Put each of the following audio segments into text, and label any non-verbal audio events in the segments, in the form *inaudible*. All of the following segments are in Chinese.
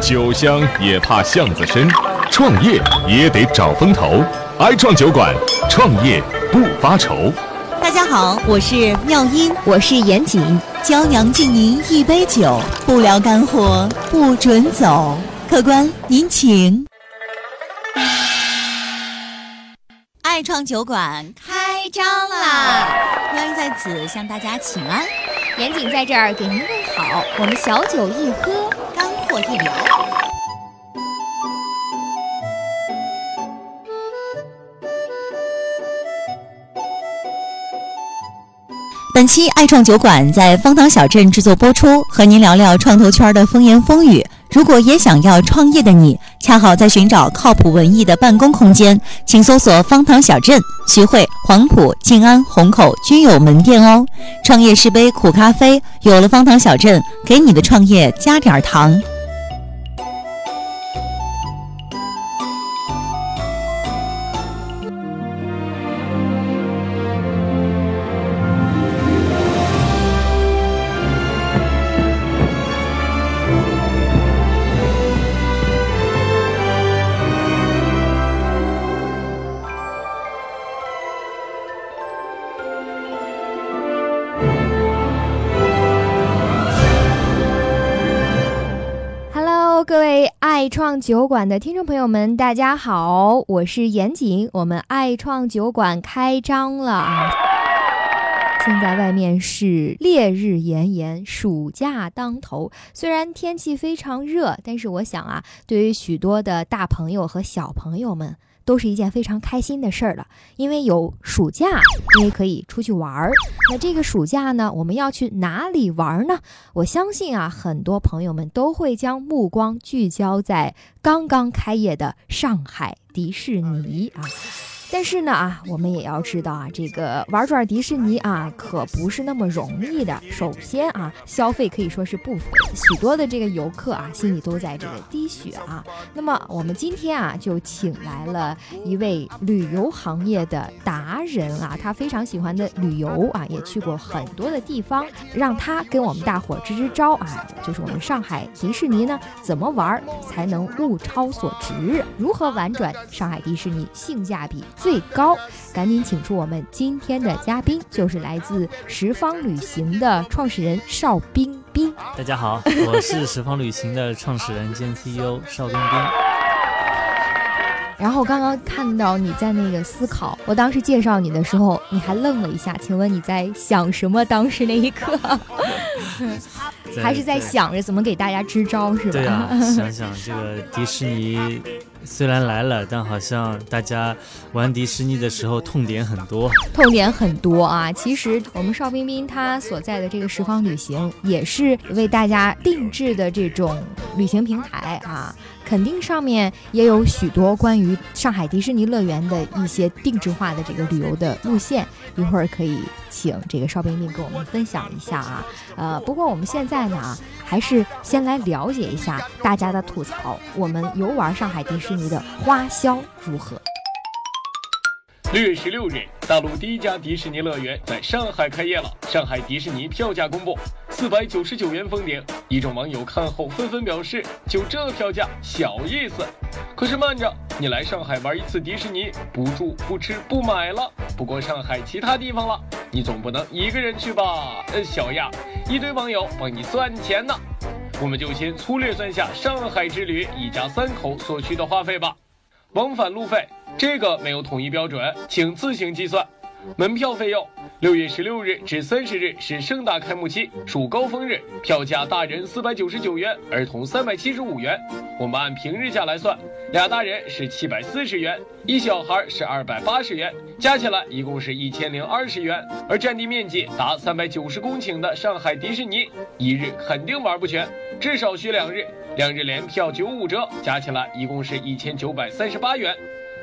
酒香也怕巷子深，创业也得找风投。爱创酒馆，创业不发愁。大家好，我是妙音，我是严谨，娇娘敬您一杯酒，不聊干货不准走。客官您请。爱创酒馆开张啦！妙音在此向大家请安，严谨在这儿给您问好。我们小酒一喝，聊。本期爱创酒馆在方塘小镇制作播出，和您聊聊创投圈的风言风语。如果也想要创业的你，恰好在寻找靠谱文艺的办公空间，请搜索方塘小镇、徐汇、黄埔、静安、虹口均有门店哦。创业是杯苦咖啡，有了方塘小镇，给你的创业加点糖。创酒馆的听众朋友们，大家好，我是严谨，我们爱创酒馆开张了啊！现在外面是烈日炎炎，暑假当头。虽然天气非常热，但是我想啊，对于许多的大朋友和小朋友们。都是一件非常开心的事儿了，因为有暑假，因为可以出去玩儿。那这个暑假呢，我们要去哪里玩儿呢？我相信啊，很多朋友们都会将目光聚焦在刚刚开业的上海迪士尼啊。但是呢啊，我们也要知道啊，这个玩转迪士尼啊，可不是那么容易的。首先啊，消费可以说是不菲，许多的这个游客啊，心里都在这个滴血啊。*laughs* 那么我们今天啊，就请来了一位旅游行业的达人啊，他非常喜欢的旅游啊，也去过很多的地方，让他跟我们大伙支支招啊，就是我们上海迪士尼呢，怎么玩才能物超所值？如何玩转上海迪士尼，性价比？最高，赶紧请出我们今天的嘉宾，就是来自十方旅行的创始人邵冰冰。大家好，我是 *laughs* 十方旅行的创始人兼 CEO 邵冰冰。然后刚刚看到你在那个思考，我当时介绍你的时候，你还愣了一下，请问你在想什么？当时那一刻，*laughs* 还是在想着怎么给大家支招是吧？对啊，想想这个迪士尼。虽然来了，但好像大家玩迪士尼的时候痛点很多，痛点很多啊！其实我们邵冰冰她所在的这个十方旅行也是为大家定制的这种旅行平台啊，肯定上面也有许多关于上海迪士尼乐园的一些定制化的这个旅游的路线，一会儿可以请这个邵冰冰跟我们分享一下啊。呃，不过我们现在呢，还是先来了解一下大家的吐槽，我们游玩上海迪士。尼的花销如何？六月十六日，大陆第一家迪士尼乐园在上海开业了。上海迪士尼票价公布，四百九十九元封顶。一众网友看后纷纷表示：“就这票价，小意思。”可是慢着，你来上海玩一次迪士尼，不住不吃不买了，不过上海其他地方了，你总不能一个人去吧？呃，小样，一堆网友帮你算钱呢。我们就先粗略算下上海之旅一家三口所需的花费吧。往返路费这个没有统一标准，请自行计算。门票费用。六月十六日至三十日是盛大开幕期，属高峰日，票价大人四百九十九元，儿童三百七十五元。我们按平日价来算，俩大人是七百四十元，一小孩是二百八十元，加起来一共是一千零二十元。而占地面积达三百九十公顷的上海迪士尼，一日肯定玩不全，至少需两日，两日连票九五折，加起来一共是一千九百三十八元。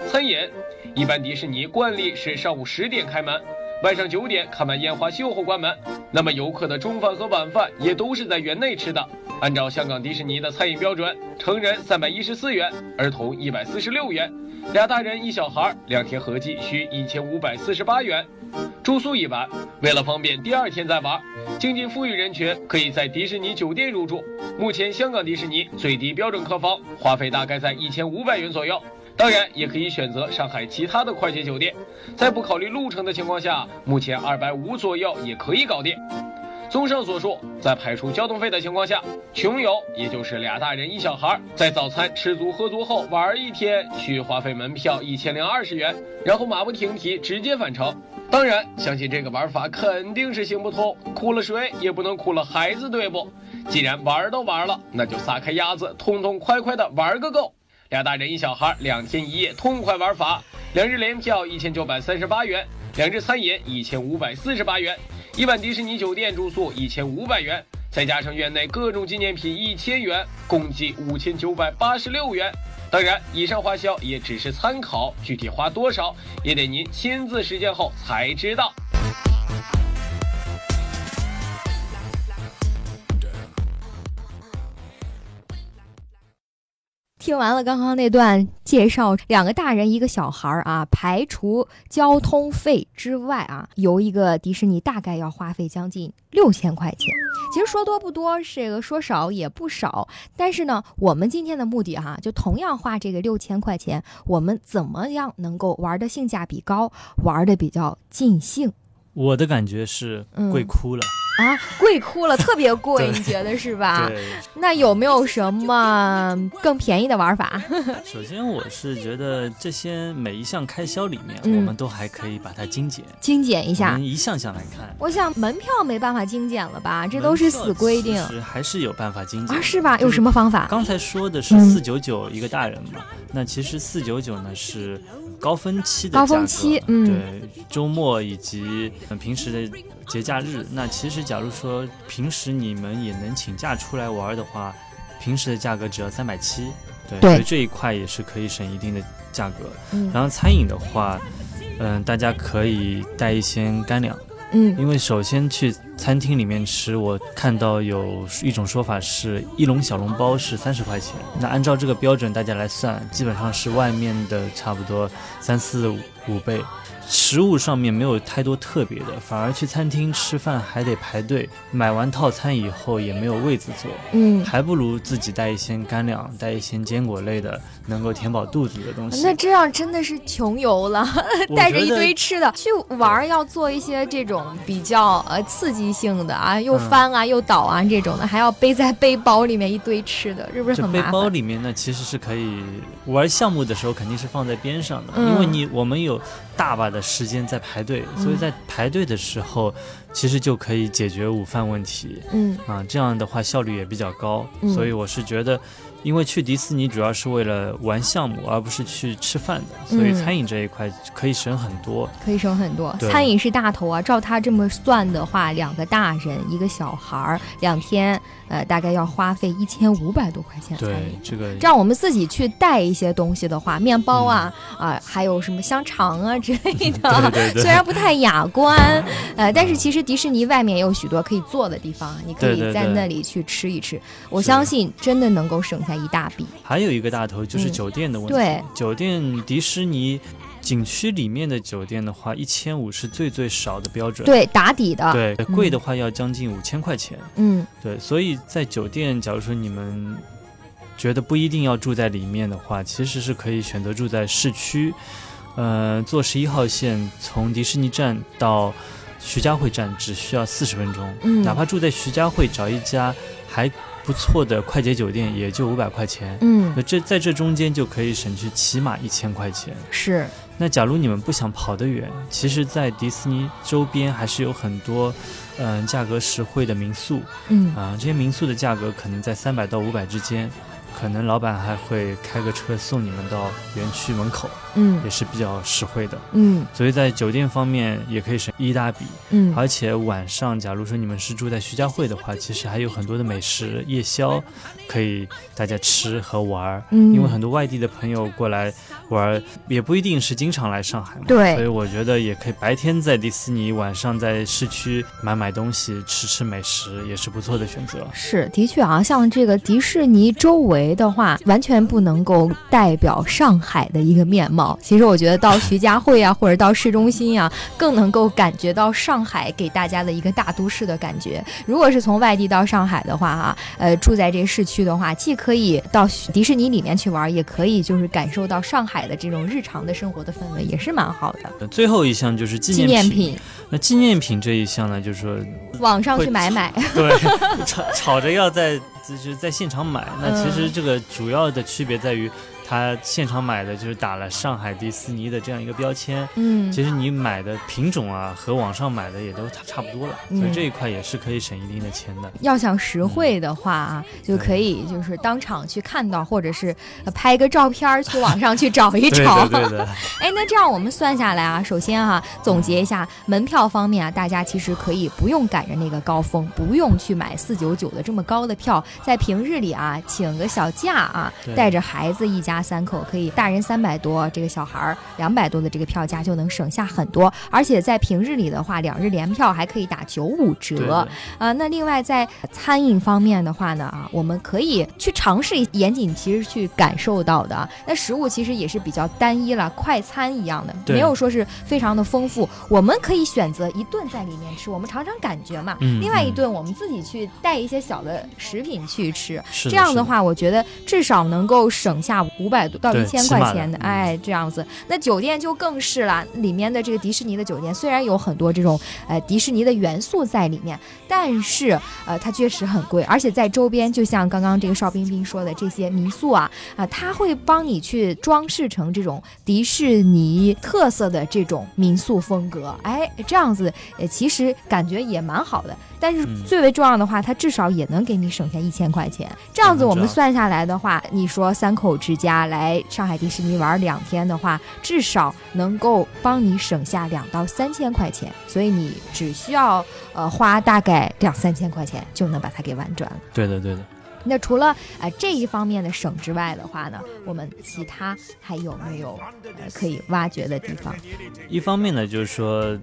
餐饮，一般迪士尼惯例是上午十点开门。晚上九点看完烟花秀后关门，那么游客的中饭和晚饭也都是在园内吃的。按照香港迪士尼的餐饮标准，成人三百一十四元，儿童一百四十六元，俩大人一小孩，两天合计需一千五百四十八元。住宿一晚。为了方便第二天再玩，经济富裕人群可以在迪士尼酒店入住。目前香港迪士尼最低标准客房花费大概在一千五百元左右。当然，也可以选择上海其他的快捷酒店，在不考虑路程的情况下，目前二百五左右也可以搞定。综上所述，在排除交通费的情况下，穷游也就是俩大人一小孩，在早餐吃足喝足后玩一天，需花费门票一千零二十元，然后马不停蹄直接返程。当然，相信这个玩法肯定是行不通，哭了谁也不能哭了孩子，对不？既然玩都玩了，那就撒开鸭子，痛痛快快的玩个够。俩大人一小孩，两天一夜痛快玩法，两日联票一千九百三十八元，两日餐饮一千五百四十八元，一晚迪士尼酒店住宿一千五百元，再加上院内各种纪念品一千元，共计五千九百八十六元。当然，以上花销也只是参考，具体花多少也得您亲自实践后才知道。听完了刚刚那段介绍，两个大人一个小孩儿啊，排除交通费之外啊，游一个迪士尼大概要花费将近六千块钱。其实说多不多，这个说少也不少。但是呢，我们今天的目的哈，就同样花这个六千块钱，我们怎么样能够玩的性价比高，玩的比较尽兴？我的感觉是贵哭了。啊，贵哭了，*laughs* 特别贵，你觉得是吧？那有没有什么更便宜的玩法？*laughs* 首先，我是觉得这些每一项开销里面，我们都还可以把它精简，精简一下，一项项来看。我想门票没办法精简了吧？这都是死规定。其实还是有办法精简啊？是吧？有什么方法？刚才说的是四九九一个大人嘛？那其实四九九呢是高峰期的高峰期，嗯，对，周末以及平时的。节假日，那其实假如说平时你们也能请假出来玩的话，平时的价格只要三百七，对，所以这一块也是可以省一定的价格。然后餐饮的话，嗯，大家可以带一些干粮，嗯，因为首先去餐厅里面吃，我看到有一种说法是一笼小笼包是三十块钱，那按照这个标准大家来算，基本上是外面的差不多三四五倍。食物上面没有太多特别的，反而去餐厅吃饭还得排队，买完套餐以后也没有位子坐，嗯，还不如自己带一些干粮，带一些坚果类的，能够填饱肚子的东西。那这样真的是穷游了，带着一堆吃的去玩，要做一些这种比较呃刺激性的啊，又翻啊又倒啊这种的，还要背在背包里面一堆吃的，是不是很麻烦？背包里面呢，其实是可以玩项目的时候肯定是放在边上的，因为你我们有大把的。时间在排队，所以在排队的时候，其实就可以解决午饭问题。嗯啊，这样的话效率也比较高。所以我是觉得，因为去迪士尼主要是为了玩项目，而不是去吃饭的，所以餐饮这一块可以省很多。可以省很多，餐饮是大头啊。照他这么算的话，两个大人一个小孩儿，两天。呃，大概要花费一千五百多块钱。对，这个这样我们自己去带一些东西的话，面包啊啊，还有什么香肠啊之类 *laughs* 的，虽然不太雅观，*laughs* 呃，但是其实迪士尼外面也有许多可以坐的地方，你可以在那里去吃一吃。我相信真的能够省下一大笔。还有一个大头就是酒店的问题。对，酒店迪士尼。景区里面的酒店的话，一千五是最最少的标准。对，打底的。对，贵的话要将近五千块钱。嗯，对，所以在酒店，假如说你们觉得不一定要住在里面的话，其实是可以选择住在市区。呃，坐十一号线从迪士尼站到徐家汇站只需要四十分钟。嗯，哪怕住在徐家汇，找一家还不错的快捷酒店，也就五百块钱。嗯，那这在这中间就可以省去起码一千块钱。是。那假如你们不想跑得远，其实，在迪士尼周边还是有很多，嗯，价格实惠的民宿，嗯，啊，这些民宿的价格可能在三百到五百之间。可能老板还会开个车送你们到园区门口，嗯，也是比较实惠的，嗯，所以在酒店方面也可以省一大笔，嗯，而且晚上假如说你们是住在徐家汇的话，其实还有很多的美食夜宵可以大家吃和玩儿，嗯，因为很多外地的朋友过来玩，也不一定是经常来上海嘛。对所以我觉得也可以白天在迪士尼，晚上在市区买买东西、吃吃美食，也是不错的选择。是，的确啊，像这个迪士尼周围的话，完全不能够代表上海的一个面貌。其实我觉得到徐家汇啊，或者到市中心啊，更能够感觉到上海给大家的一个大都市的感觉。如果是从外地到上海的话啊，呃，住在这市区的话，既可以到迪士尼里面去玩，也可以就是感受到上海的这种日常的生活的氛围，也是蛮好的。呃最后一项就是纪纪念念品，那纪念品这一项呢，就是说，*laughs* 网上去买买。*laughs* 对，吵吵着要在就是在现场买。那其嗯实这个主要的区别在于，他现场买的就是打了上海迪士尼的这样一个标签。嗯，其实你买的品种啊，和网上买的也都差差不多了，所以嗯这一块也是可以省一定的钱的。要想实惠的话啊，就可以就是当场去看到，或者是呃拍个照片儿去网上去找一对找。的，对的，*laughs* 哎，那这样我们算下来啊，首先哈、总结一下门票方面啊，大家其实可以不用赶着那个高峰，不用去买四九九的这么高的票，在平日里啊，请个小假啊，带着孩子一家三口，可以大人三百多，这个小孩儿两百多的这个票价就能省下很多，而且在平日里的话，两日联票还可以打九五折。啊，那另外在餐饮方面的话呢，啊，我们可以去尝试严谨，其实去感受到的啊。那食物其实也是比较单一了，快餐一样的，没有说是非常的丰富。我们可以选择一顿在里面吃，我们尝尝感觉嘛。嗯另外一嗯顿我们自己去带一些小的食品去吃，这样的话，我觉得至少能够省下五百多到一千块钱的，嗯哎，这样子。那酒店就更是了，里面的这个迪士尼的酒店虽然有很多这种呃迪士尼的元素在里面，但是呃它确实很贵，而且在周边，就像刚刚这个邵冰冰说的这些民宿啊啊、它会帮你去装饰成这种迪士尼特色的这种民宿风格，哎，这样子呃其实感觉也蛮好的。但是嗯最为重要的话，它至少也能给你省下一千块钱。这样子我们算下来的话，你说三口之家来上海迪士尼玩两天的话，至少能够帮你省下两到三千块钱。所以你只需要呃花大概两三千块钱就能把它给玩转了。对的，对的。那除了呃这一方面的省之外的话呢，我们其他还有没有呃可以挖掘的地方？一方面呢，就是说。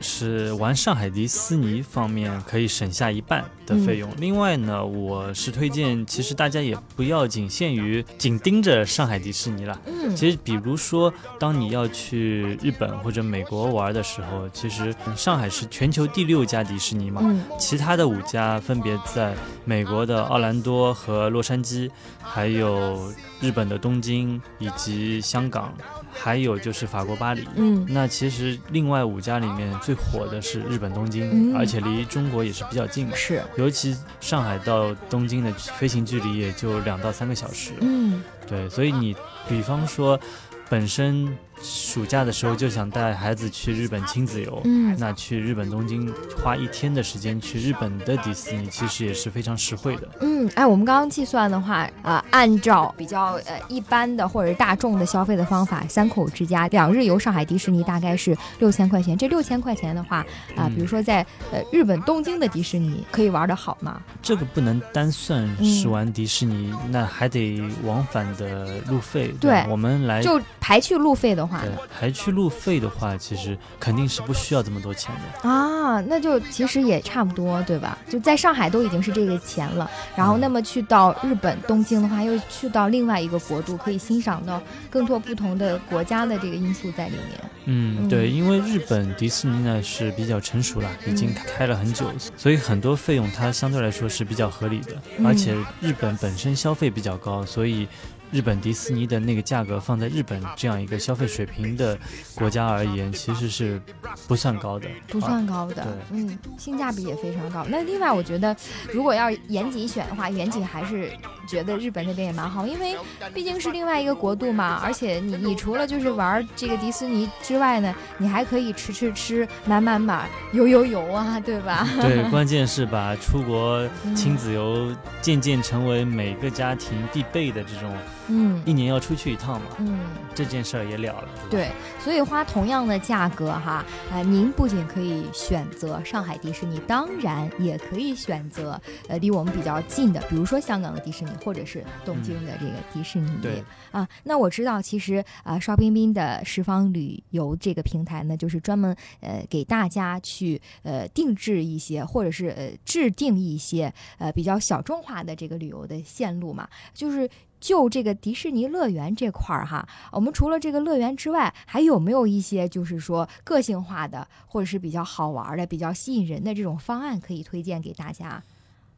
是玩上海迪士尼方面可以省下一半的费用。另外呢，我是推荐，其实大家也不要仅限于紧盯着上海迪士尼了。嗯其实，比如说，当你要去日本或者美国玩的时候，其实上海是全球第六家迪士尼嘛，嗯其他的五家分别在美国的奥兰多和洛杉矶，还有日本的东京以及香港，还有就是法国巴黎。嗯那其实另外五家里面最火的是日本东京，嗯。而且离中国也是比较近嘛。是。尤其上海到东京的飞行距离也就两到三个小时，嗯。对，所以你比方说，本身暑假的时候就想带孩子去日本亲子游，嗯那去日本东京花一天的时间去日本的迪士尼，其实也是非常实惠的。嗯，哎，我们刚刚计算的话，啊、按照比较呃一般的或者是大众的消费的方法，三口之家两日游上海迪士尼大概是六千块钱。这六千块钱的话，啊、嗯比如说在呃日本东京的迪士尼可以玩的好吗？这个不能单算嗯是玩迪士尼，那还得往返的路费。对吧我们来就排去路费的话对呢？排去路费的话，其实肯定是不需要这么多钱的。啊，那就其实也差不多，对吧？就在上海都已经是这个钱了，然后嗯那么去到日本东京的话，又去到另外一个国度，可以欣赏到更多不同的国家的这个因素在里面。嗯，嗯对，因为日本迪士尼呢是比较成熟了，已经嗯开了很久，所以很多费用它相对来说是比较合理的，嗯而且日本本身消费比较高，所以日本迪士尼的那个价格放在日本这样一个消费水平的国家而言，其实是不算高的，不算高的，对嗯，性价比也非常高。那另外，我觉得如果要严谨选的话，严谨还是觉得日本那边也蛮好，因为毕竟是另外一个国度嘛。而且你你除了就是玩这个迪士尼之外呢，你还可以吃吃吃、买买买、游游游啊，对吧？对，*laughs* 关键是把出国嗯亲子游渐渐成为每个家庭必备的这种嗯一年要出去一趟嘛，嗯。这件事儿也了了，对？对，所以花同样的价格哈，呃，您不仅可以选择上海迪士尼，当然也可以选择呃离我们比较近的，比如说香港的迪士尼，或者是东京的这个迪士尼。对啊，那我知道，其实啊，邵冰冰的十方旅游这个平台呢，就是专门呃给大家去呃定制一些，或者是呃制定一些呃比较小众化的这个旅游的线路嘛，就是。就这个迪士尼乐园这块儿哈，我们除了这个乐园之外，还有没有一些就是说个性化的，或者是比较好玩的、比较吸引人的这种方案可以推荐给大家？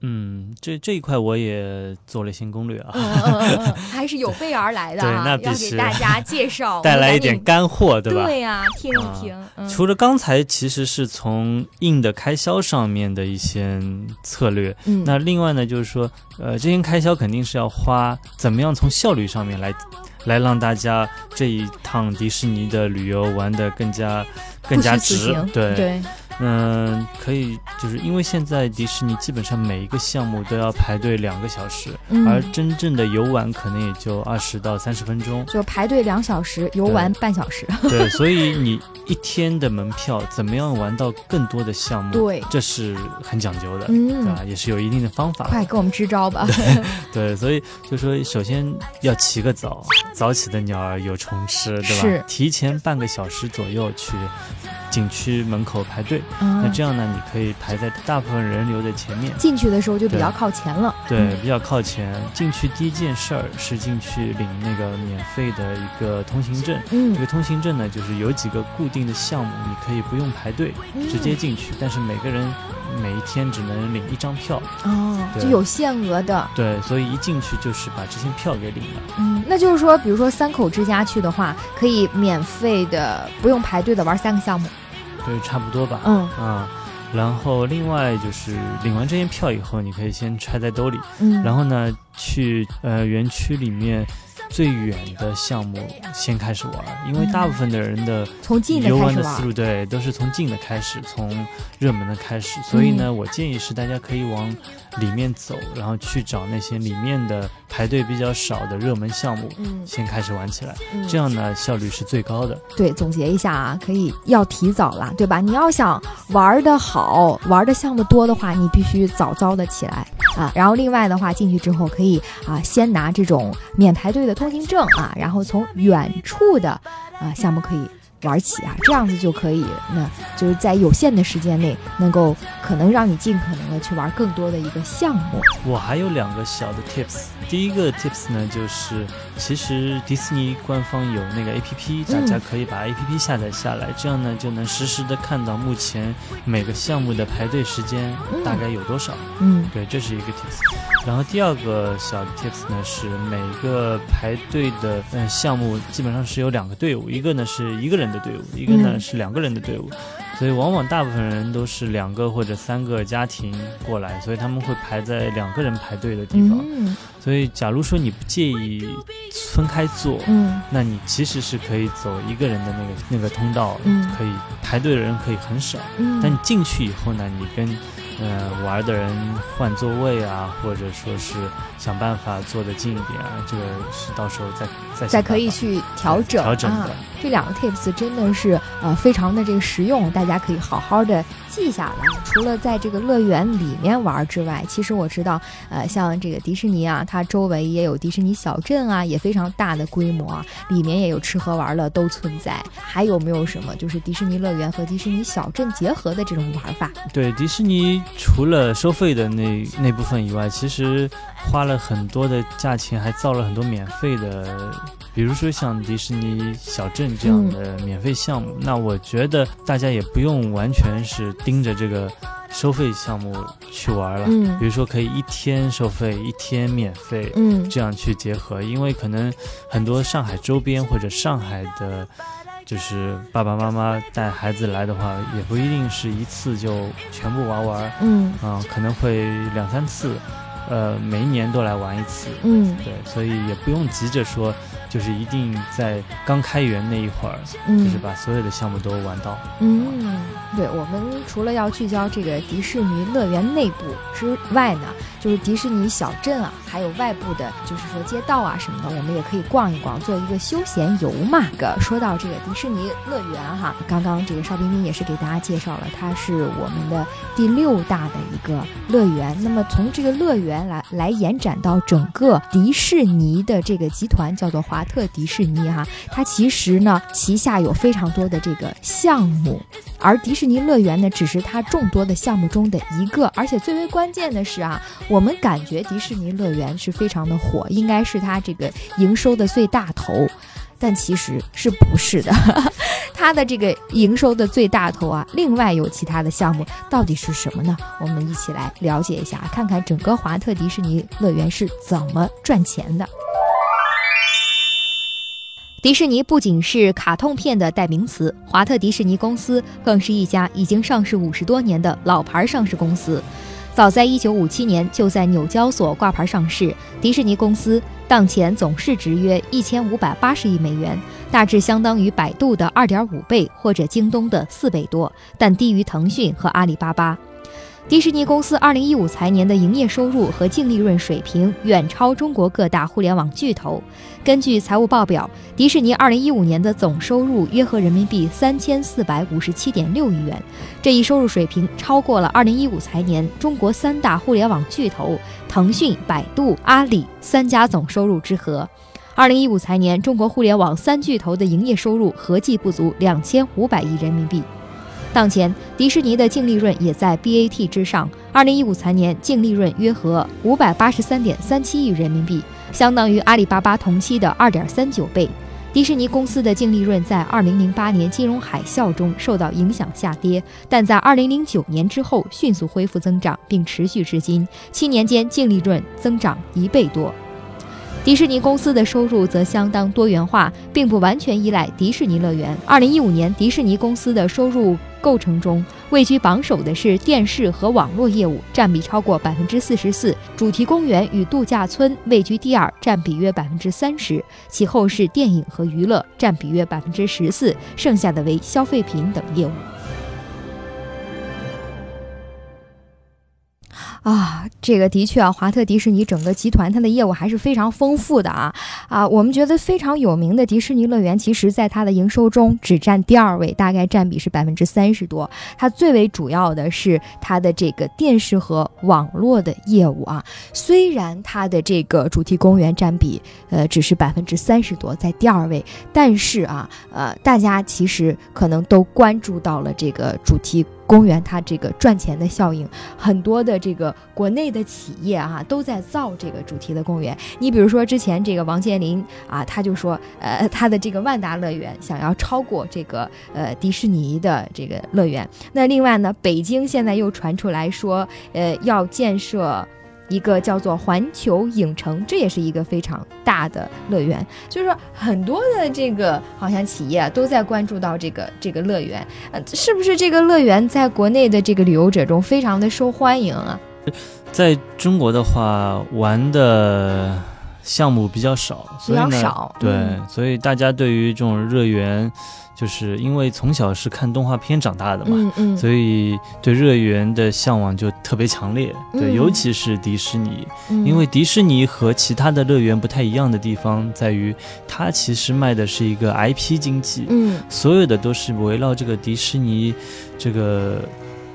嗯，这这一块我也做了一些攻略啊，嗯嗯嗯嗯，还是有备而来的对啊，对那必须给大家介绍，带来一点干货，对吧？对呀、听啊一听。嗯除了刚才其实是从硬的开销上面的一些策略，嗯那另外呢，就是说，呃，这些开销肯定是要花，怎么样从效率上面来，来让大家这一趟迪士尼的旅游玩的更加更加值，对，对，嗯，可以，就是因为现在迪士尼基本上每一个项目都要排队两个小时，嗯而真正的游玩可能也就二十到三十分钟，就排队两小时，游玩半小时。对，*laughs* 所以你一天的门票怎么样玩到更多的项目，对这是很讲究的，嗯对吧？也是有一定的方法。快给我们支招吧！*laughs* 对，所以就说首先要起个早，早起的鸟儿有虫吃，对吧？是提前半个小时左右去景区门口排队，嗯那这样呢，你可以排在大部分人流的前面。进去的时候就比较靠前了。对，比较靠前。进去第一件事儿是进去领那个免费的一个通行证。嗯这个通行证呢，就是有几个固定的项目，你可以不用排队，嗯直接进去，但是每个人每一天只能领一张票。哦，就有限额的。对，所以一进去就是把这些票给领了。嗯，那就是说，比如说三口之家去的话，可以免费的，不用排队的玩三个项目。对，差不多吧。嗯啊，然后另外就是领完这些票以后，你可以先揣在兜里，嗯，然后呢，去呃园区里面最远的项目先开始玩，因为大部分的人的从近的游玩。的思路对都是从近的开始，从热门的开始，所以呢，嗯我建议是大家可以往里面走，然后去找那些里面的排队比较少的热门项目。嗯，先开始玩起来，嗯这样呢效率是最高的。对，总结一下啊，可以要提早啦，对吧？你要想玩的好，玩的项目多的话，你必须早早的起来啊。然后另外的话，进去之后可以啊，先拿这种免排队的通行证啊，然后从远处的啊项目可以玩起啊，这样子就可以，那就是在有限的时间内，能够可能让你尽可能的去玩更多的一个项目。我还有两个小的 tips。第一个 tips 呢，就是其实迪士尼官方有那个 APP，大嗯家可以把 APP 下载下来，这样呢就能实时的看到目前每个项目的排队时间嗯大概有多少。嗯对，这是一个 tips。然后第二个小的 tips 呢是每个排队的嗯项目基本上是有两个队伍，一个呢是一个人的队伍，一个呢嗯是两个人的队伍。所以往往大部分人都是两个或者三个家庭过来，所以他们会排在两个人排队的地方。嗯所以假如说你不介意分开坐，嗯那你其实是可以走一个人的那个那个通道，嗯可以排队的人可以很少。嗯，但你进去以后呢，你跟呃玩的人换座位啊，或者说是想办法坐得近一点啊，这个是到时候再再再可以去调整啊调整的。这两个 tips 真的是呃非常的这个实用，大家可以好好的记下来。除了在这个乐园里面玩之外，其实我知道，呃，像这个迪士尼啊，它周围也有迪士尼小镇啊，也非常大的规模，里面也有吃喝玩乐都存在。还有没有什么就是迪士尼乐园和迪士尼小镇结合的这种玩法？对，迪士尼除了收费的那那部分以外，其实花了很多的价钱，还造了很多免费的，比如说像迪士尼小镇这样的免费项目。那我觉得大家也不用完全是盯着这个收费项目去玩了，嗯比如说可以一天收费，一天免费。嗯这样去结合，因为可能很多上海周边或者上海的，就是爸爸妈妈带孩子来的话，也不一定是一次就全部玩完，嗯啊、可能会两三次，呃，每一年都来玩一次。嗯对，所以也不用急着说，就是一定在刚开园那一会儿，嗯，就是把所有的项目都玩到。嗯，对，我们除了要聚焦这个迪士尼乐园内部之外呢，就是迪士尼小镇啊，还有外部的，就是说街道啊什么的，我们也可以逛一逛，做一个休闲游嘛。个说到这个迪士尼乐园哈，刚刚这个邵冰冰也是给大家介绍了，它是我们的第六大的一个乐园。那么从这个乐园来来延展到整个迪士尼的这个集团，叫做华华特迪士尼哈，它其实呢旗下有非常多的这个项目。而迪士尼乐园呢，只是它众多的项目中的一个，而且最为关键的是啊，我们感觉迪士尼乐园是非常的火，应该是它这个营收的最大头，但其实是不是的，*laughs* 它的这个营收的最大头啊，另外有其他的项目，到底是什么呢？我们一起来了解一下，看看整个华特迪士尼乐园是怎么赚钱的。迪士尼不仅是卡通片的代名词，华特迪士尼公司更是一家已经上市五十多年的老牌上市公司。早在1957年就在纽交所挂牌上市，迪士尼公司当前总市值约1580亿美元，大致相当于百度的2.5倍或者京东的4倍多，但低于腾讯和阿里巴巴。迪士尼公司2015财年的营业收入和净利润水平远超中国各大互联网巨头。根据财务报表，迪士尼2015年的总收入约合人民币3457.6亿元，这一收入水平超过了2015财年中国三大互联网巨头腾讯、百度、阿里三家总收入之和。2015财年，中国互联网三巨头的营业收入合计不足2500亿人民币。当前，迪士尼的净利润也在 BAT 之上。二零一五财年净利润约合五百八十三点三七亿人民币，相当于阿里巴巴同期的二点三九倍。迪士尼公司的净利润在二零零八年金融海啸中受到影响下跌，但在二零零九年之后迅速恢复增长，并持续至今，七年间净利润增长一倍多。迪士尼公司的收入则相当多元化，并不完全依赖迪士尼乐园。二零一五年，迪士尼公司的收入构成中位居榜首的是电视和网络业务，占比超过百分之四十四；主题公园与度假村位居第二，占比约百分之三十；其后是电影和娱乐，占比约百分之十四，剩下的为消费品等业务。啊，这个的确啊，华特迪士尼整个集团它的业务还是非常丰富的啊啊！我们觉得非常有名的迪士尼乐园，其实在它的营收中只占第二位，大概占比是百分之三十多。它最为主要的是它的这个电视和网络的业务啊。虽然它的这个主题公园占比呃只是百分之三十多，在第二位，但是啊呃，大家其实可能都关注到了这个主题。公园它这个赚钱的效应，很多的这个国内的企业啊都在造这个主题的公园。你比如说之前这个王健林啊，他就说，呃，他的这个万达乐园想要超过这个呃迪士尼的这个乐园。那另外呢，北京现在又传出来说，呃，要建设。一个叫做环球影城，这也是一个非常大的乐园。就是说，很多的这个好像企业都在关注到这个这个乐园，呃，是不是这个乐园在国内的这个旅游者中非常的受欢迎啊？在中国的话，玩的项目比较少，比较少，对，所以大家对于这种热源。就是因为从小是看动画片长大的嘛，嗯嗯，所以对热源的向往就特别强烈。对，尤其是迪士尼，因为迪士尼和其他的乐园不太一样的地方在于，它其实卖的是一个 IP 经济，嗯，所有的都是围绕这个迪士尼这个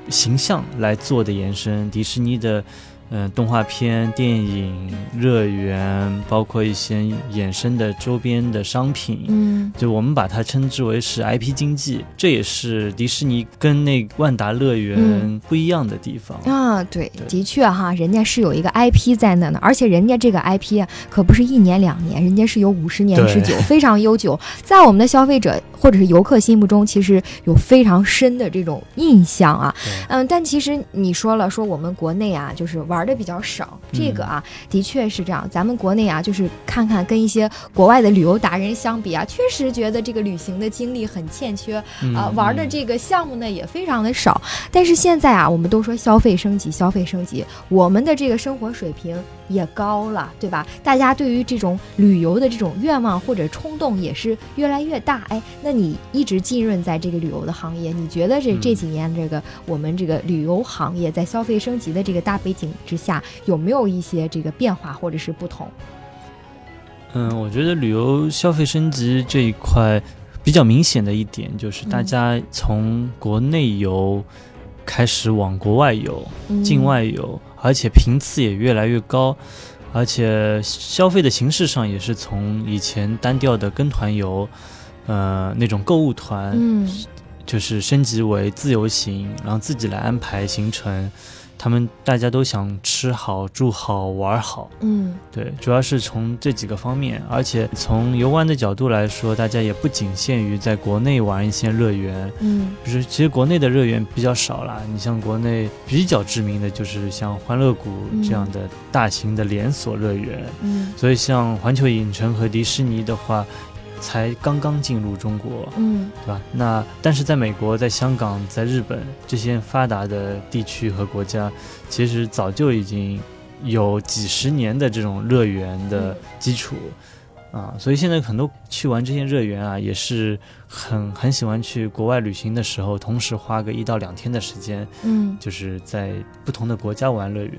形象来做的延伸。迪士尼的。嗯，动画片、电影、乐园，包括一些衍生的周边的商品，嗯，就我们把它称之为是 IP 经济，这也是迪士尼跟那万达乐园不一样的地方啊。对，的确哈，人家是有一个 IP 在那呢，而且人家这个 IP 可不是一年两年，人家是有五十年之久，*laughs* 非常悠久，在我们的消费者或者是游客心目中，其实有非常深的这种印象啊。嗯，但其实你说了，说我们国内啊，就是玩。玩的比较少。这个啊，的确是这样。咱们国内啊，就是看看跟一些国外的旅游达人相比啊，确实觉得这个旅行的经历很欠缺啊，玩的这个项目呢也非常的少。但是现在啊，我们都说消费升级，消费升级，我们的这个生活水平也高了，对吧？大家对于这种旅游的这种愿望或者冲动也是越来越大。哎，那你一直浸润在这个旅游的行业，你觉得这这几年这个我们这个旅游行业在消费升级的这个大背景之下，有没有一些这个变化或者是不同？嗯，我觉得旅游消费升级这一块比较明显的一点，就是大家从国内游开始往国外游、境外游，而且频次也越来越高，而且消费的形式上也是从以前单调的跟团游，呃，那种购物团，嗯，就是升级为自由行，然后自己来安排行程。他们大家都想吃好、住好、玩好，嗯，对，主要是从这几个方面。而且从游玩的角度来说，大家也不仅限于在国内玩一些乐园，嗯，就是其实国内的乐园比较少啦。你像国内比较知名的就是像欢乐谷这样的大型的连锁乐园，嗯，所以像环球影城和迪士尼的话。才刚刚进入中国，嗯，对吧？那但是在美国、在香港、在日本这些发达的地区和国家，其实早就已经有几十年的这种乐园的基础啊，所以现在很多去玩这些乐园啊，也是很很喜欢去国外旅行的时候，同时花个一到两天的时间，嗯，就是在不同的国家玩乐园。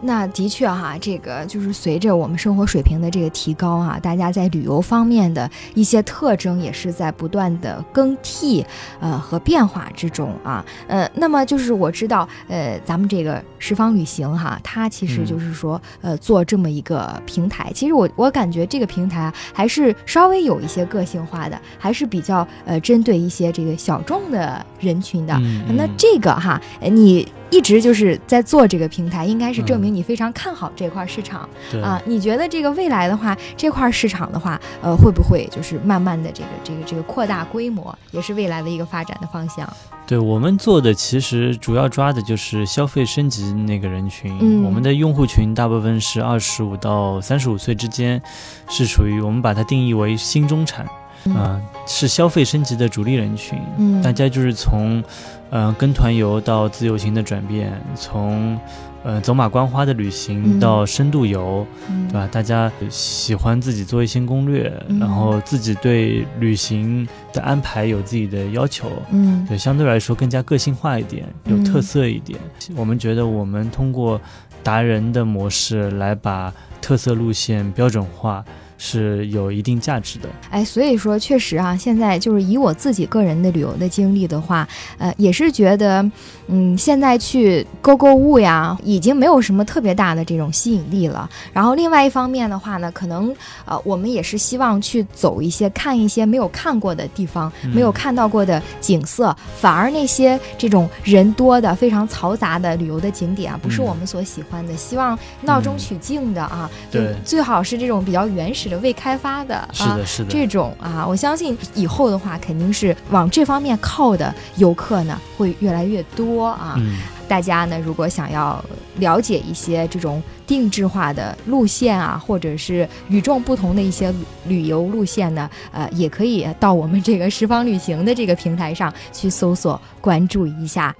那的确哈，这个就是随着我们生活水平的这个提高啊，大家在旅游方面的一些特征也是在不断的更替，呃和变化之中啊，呃，那么就是我知道，呃，咱们这个十方旅行哈，它其实就是说，呃，做这么一个平台，其实我我感觉这个平台还是稍微有一些个性化的，还是比较呃针对一些这个小众的人群的。那这个哈，你。一直就是在做这个平台，应该是证明你非常看好这块市场啊。你觉得这个未来的话，这块市场的话，呃，会不会就是慢慢的这个这个这个扩大规模，也是未来的一个发展的方向？对我们做的其实主要抓的就是消费升级那个人群，我们的用户群大部分是二十五到三十五岁之间，是属于我们把它定义为新中产。嗯，是消费升级的主力人群。嗯，大家就是从，呃，跟团游到自由行的转变，从，呃，走马观花的旅行到深度游，对吧？大家喜欢自己做一些攻略，然后自己对旅行的安排有自己的要求。嗯，对，相对来说更加个性化一点，有特色一点。我们觉得我们通过达人的模式来把特色路线标准化。是有一定价值的，哎，所以说确实啊，现在就是以我自己个人的旅游的经历的话，呃，也是觉得，嗯，现在去购购物呀，已经没有什么特别大的这种吸引力了。然后另外一方面的话呢，可能呃，我们也是希望去走一些、看一些没有看过的地方，没有看到过的景色，反而那些这种人多的、非常嘈杂的旅游的景点啊，不是我们所喜欢的。希望闹中取静的啊，对，最好是这种比较原始。是的，未开发的，是的，是的，这种啊，我相信以后的话，肯定是往这方面靠的游客呢，会越来越多啊。大家呢，如果想要了解一些这种定制化的路线啊，或者是与众不同的一些旅游路线呢，呃，也可以到我们这个十方旅行的这个平台上去搜索关注一下。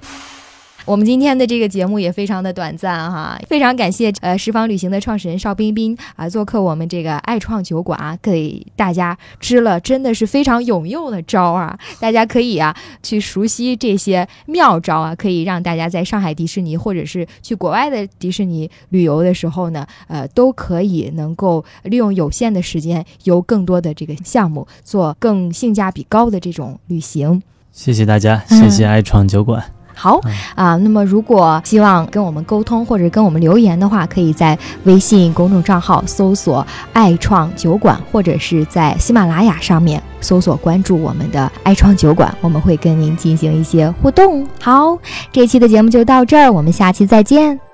我们今天的这个节目也非常的短暂哈，非常感谢呃十方旅行的创始人邵彬彬啊做客我们这个爱创酒馆啊，给大家支了真的是非常有用的招啊，大家可以啊去熟悉这些妙招啊，可以让大家在上海迪士尼或者是去国外的迪士尼旅游的时候呢，呃都可以能够利用有限的时间游更多的这个项目，做更性价比高的这种旅行。谢谢大家，谢谢爱创酒馆。好啊，那么如果希望跟我们沟通或者跟我们留言的话，可以在微信公众账号搜索“爱创酒馆”，或者是在喜马拉雅上面搜索关注我们的“爱创酒馆”，我们会跟您进行一些互动。好，这期的节目就到这儿，我们下期再见。